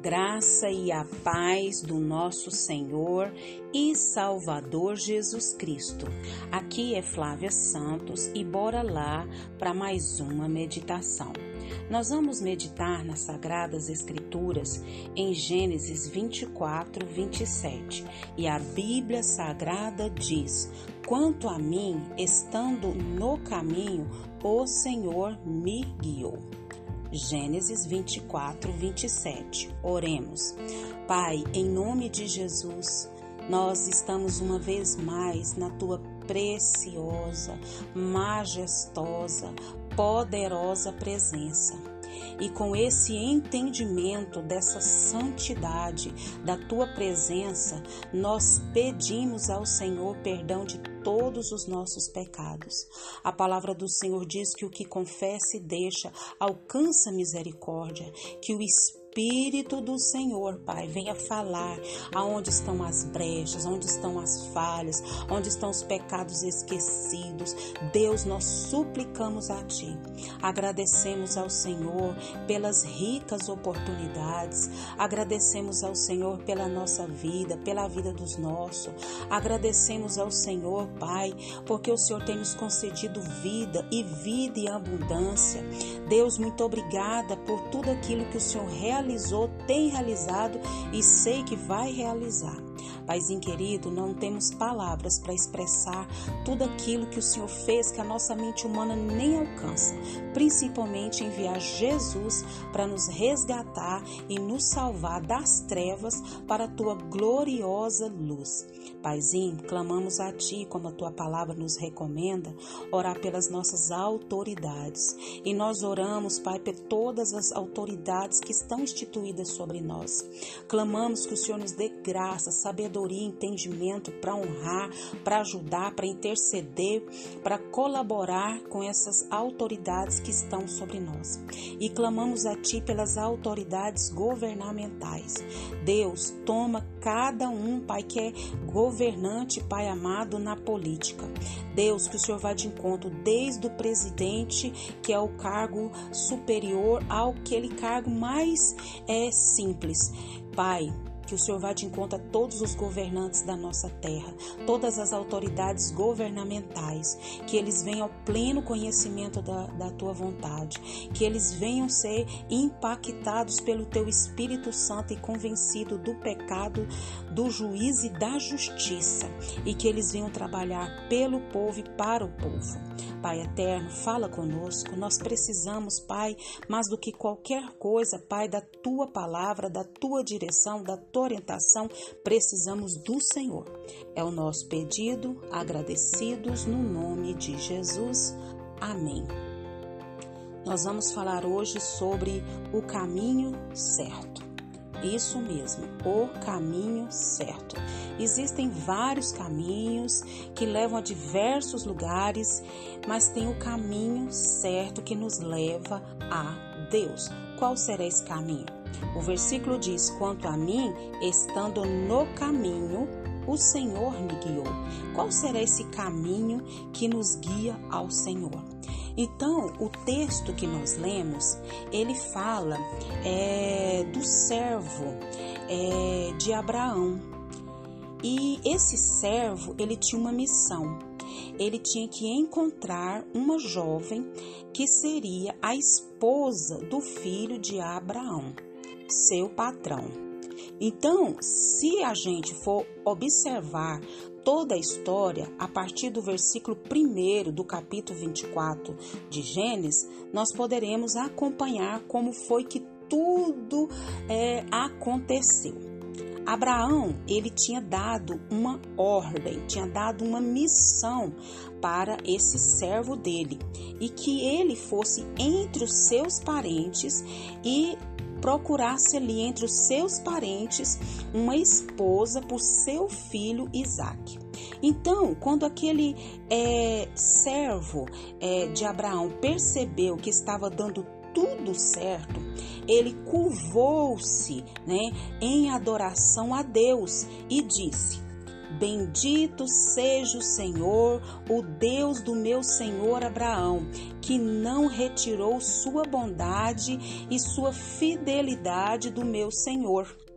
graça e a paz do nosso Senhor e Salvador Jesus Cristo. Aqui é Flávia Santos e bora lá para mais uma meditação. Nós vamos meditar nas Sagradas Escrituras em Gênesis 24, 27. E a Bíblia Sagrada diz: Quanto a mim, estando no caminho, o Senhor me guiou. Gênesis 24, 27. Oremos. Pai, em nome de Jesus, nós estamos uma vez mais na tua preciosa, majestosa, poderosa presença. E com esse entendimento dessa santidade da tua presença, nós pedimos ao Senhor perdão de todos os nossos pecados. A palavra do Senhor diz que o que confessa e deixa alcança misericórdia, que o Espírito Espírito do Senhor, Pai, venha falar aonde estão as brechas, onde estão as falhas, onde estão os pecados esquecidos. Deus, nós suplicamos a Ti. Agradecemos ao Senhor pelas ricas oportunidades. Agradecemos ao Senhor pela nossa vida, pela vida dos nossos. Agradecemos ao Senhor, Pai, porque o Senhor tem nos concedido vida e vida e abundância. Deus, muito obrigada por tudo aquilo que o Senhor realizou realizou, tem realizado e sei que vai realizar. Paizinho querido, não temos palavras para expressar tudo aquilo que o Senhor fez que a nossa mente humana nem alcança, principalmente enviar Jesus para nos resgatar e nos salvar das trevas para a tua gloriosa luz. Paizinho, clamamos a Ti, como a Tua palavra nos recomenda, orar pelas nossas autoridades. E nós oramos, Pai, por todas as autoridades que estão instituídas sobre nós. Clamamos que o Senhor nos dê graça, sabedoria entendimento para honrar, para ajudar, para interceder, para colaborar com essas autoridades que estão sobre nós. E clamamos a Ti pelas autoridades governamentais. Deus, toma cada um, Pai, que é governante, Pai amado, na política. Deus, que o Senhor vá de encontro desde o presidente, que é o cargo superior, ao aquele cargo mais é, simples. Pai, que o Senhor vá de encontro a todos os governantes da nossa terra, todas as autoridades governamentais, que eles venham ao pleno conhecimento da, da tua vontade, que eles venham ser impactados pelo teu Espírito Santo e convencidos do pecado, do juízo e da justiça, e que eles venham trabalhar pelo povo e para o povo. Pai eterno, fala conosco. Nós precisamos, Pai, mais do que qualquer coisa, Pai, da tua palavra, da tua direção, da tua orientação, precisamos do Senhor. É o nosso pedido, agradecidos no nome de Jesus. Amém. Nós vamos falar hoje sobre o caminho certo. Isso mesmo, o caminho certo. Existem vários caminhos que levam a diversos lugares, mas tem o caminho certo que nos leva a Deus. Qual será esse caminho? O versículo diz: Quanto a mim, estando no caminho, o Senhor me guiou. Qual será esse caminho que nos guia ao Senhor? Então, o texto que nós lemos, ele fala é, do servo é, de Abraão. E esse servo, ele tinha uma missão. Ele tinha que encontrar uma jovem que seria a esposa do filho de Abraão, seu patrão. Então, se a gente for observar toda a história, a partir do versículo 1 do capítulo 24 de Gênesis, nós poderemos acompanhar como foi que tudo é, aconteceu. Abraão, ele tinha dado uma ordem, tinha dado uma missão para esse servo dele e que ele fosse entre os seus parentes e procurasse ali entre os seus parentes uma esposa por seu filho Isaque. Então, quando aquele é, servo é, de Abraão percebeu que estava dando tudo certo, ele curvou-se né, em adoração a Deus e disse: Bendito seja o Senhor, o Deus do meu senhor Abraão, que não retirou sua bondade e sua fidelidade do meu senhor.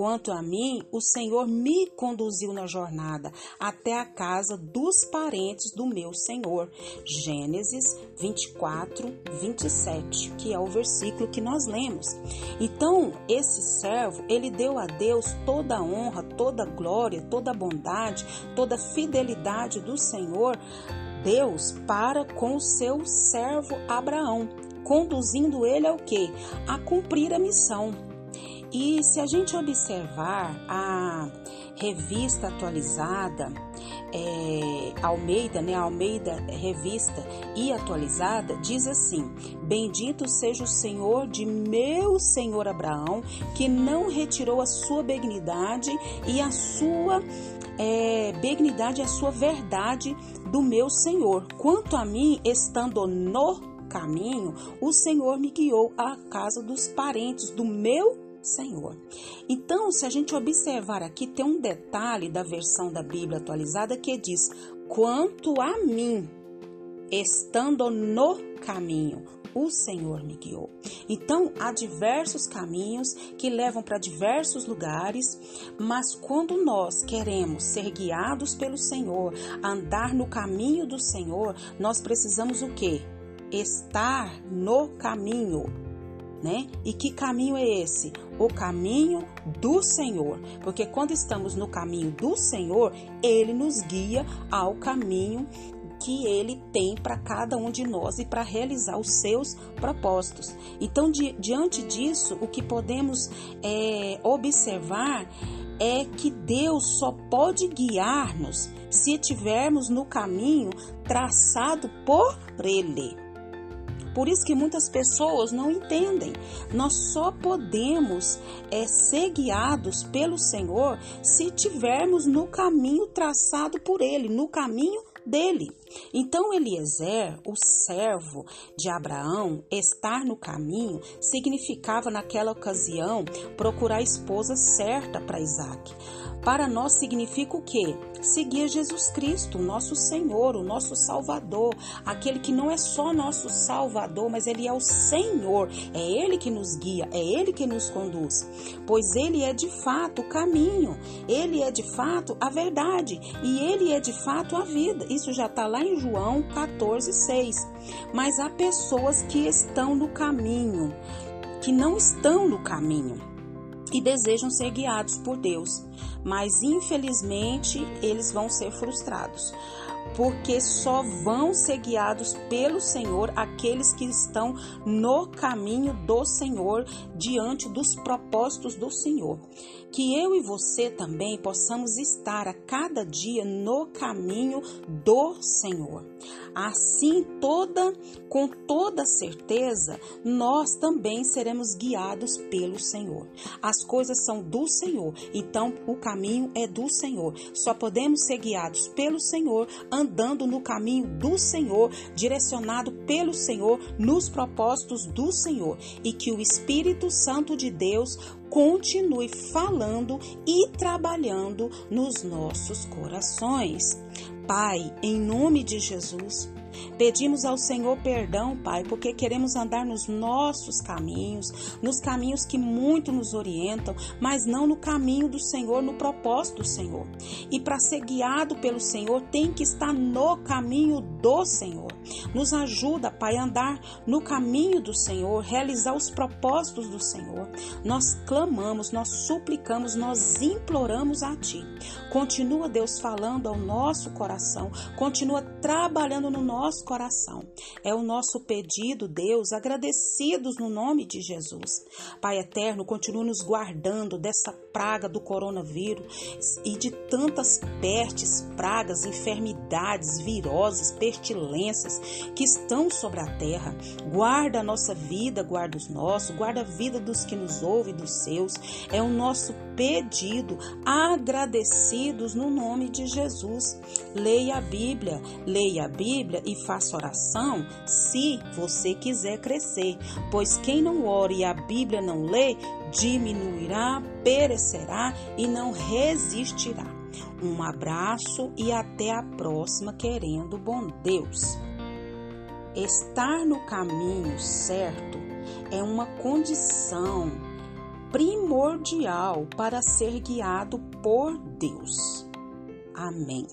Quanto a mim, o Senhor me conduziu na jornada até a casa dos parentes do meu Senhor. Gênesis 24, 27, que é o versículo que nós lemos. Então, esse servo, ele deu a Deus toda a honra, toda a glória, toda a bondade, toda a fidelidade do Senhor, Deus, para com o seu servo Abraão, conduzindo ele ao que? A cumprir a missão e se a gente observar a revista atualizada, é, Almeida, né? Almeida Revista e atualizada, diz assim: Bendito seja o Senhor de meu Senhor Abraão, que não retirou a sua benignidade e a sua é, benignidade a sua verdade do meu Senhor. Quanto a mim, estando no caminho, o Senhor me guiou à casa dos parentes do meu Senhor. Então, se a gente observar aqui, tem um detalhe da versão da Bíblia atualizada que diz: quanto a mim, estando no caminho, o Senhor me guiou. Então, há diversos caminhos que levam para diversos lugares, mas quando nós queremos ser guiados pelo Senhor, andar no caminho do Senhor, nós precisamos o quê? Estar no caminho né? E que caminho é esse? O caminho do Senhor. Porque quando estamos no caminho do Senhor, ele nos guia ao caminho que ele tem para cada um de nós e para realizar os seus propósitos. Então, di diante disso, o que podemos é, observar é que Deus só pode guiar-nos se estivermos no caminho traçado por Ele. Por isso que muitas pessoas não entendem. Nós só podemos é, ser guiados pelo Senhor se tivermos no caminho traçado por Ele, no caminho dele. Então Eliezer, o servo de Abraão, estar no caminho significava naquela ocasião procurar a esposa certa para Isaac. Para nós significa o quê? Seguir Jesus Cristo, nosso Senhor, o nosso Salvador, aquele que não é só nosso Salvador, mas ele é o Senhor, é ele que nos guia, é ele que nos conduz, pois ele é de fato o caminho, ele é de fato a verdade e ele é de fato a vida. Isso já está lá em João 14, 6. Mas há pessoas que estão no caminho, que não estão no caminho e desejam ser guiados por Deus, mas infelizmente eles vão ser frustrados, porque só vão ser guiados pelo Senhor aqueles que estão no caminho do Senhor, diante dos propósitos do Senhor. Que eu e você também possamos estar a cada dia no caminho do Senhor. Assim, toda com toda certeza, nós também seremos guiados pelo Senhor. As coisas são do Senhor, então o caminho é do Senhor. Só podemos ser guiados pelo Senhor, andando no caminho do Senhor, direcionado pelo Senhor, nos propósitos do Senhor, e que o Espírito Santo de Deus continue falando e trabalhando nos nossos corações. Pai, em nome de Jesus, Pedimos ao Senhor perdão, Pai, porque queremos andar nos nossos caminhos, nos caminhos que muito nos orientam, mas não no caminho do Senhor, no propósito do Senhor. E para ser guiado pelo Senhor, tem que estar no caminho do Senhor. Nos ajuda, Pai, a andar no caminho do Senhor, realizar os propósitos do Senhor. Nós clamamos, nós suplicamos, nós imploramos a Ti. Continua, Deus, falando ao nosso coração, continua trabalhando no nosso nosso coração. É o nosso pedido, Deus, agradecidos no nome de Jesus. Pai eterno, continue nos guardando dessa praga do coronavírus e de tantas pestes, pragas, enfermidades, viroses, pestilências que estão sobre a terra. Guarda a nossa vida, guarda os nossos, guarda a vida dos que nos ouvem, dos seus. É o nosso pedido, agradecidos no nome de Jesus. Leia a Bíblia, leia a Bíblia e faça oração se você quiser crescer, pois quem não ora e a Bíblia não lê, diminuirá, perecerá e não resistirá. Um abraço e até a próxima, querendo bom Deus. Estar no caminho certo é uma condição primordial para ser guiado por Deus. Amém.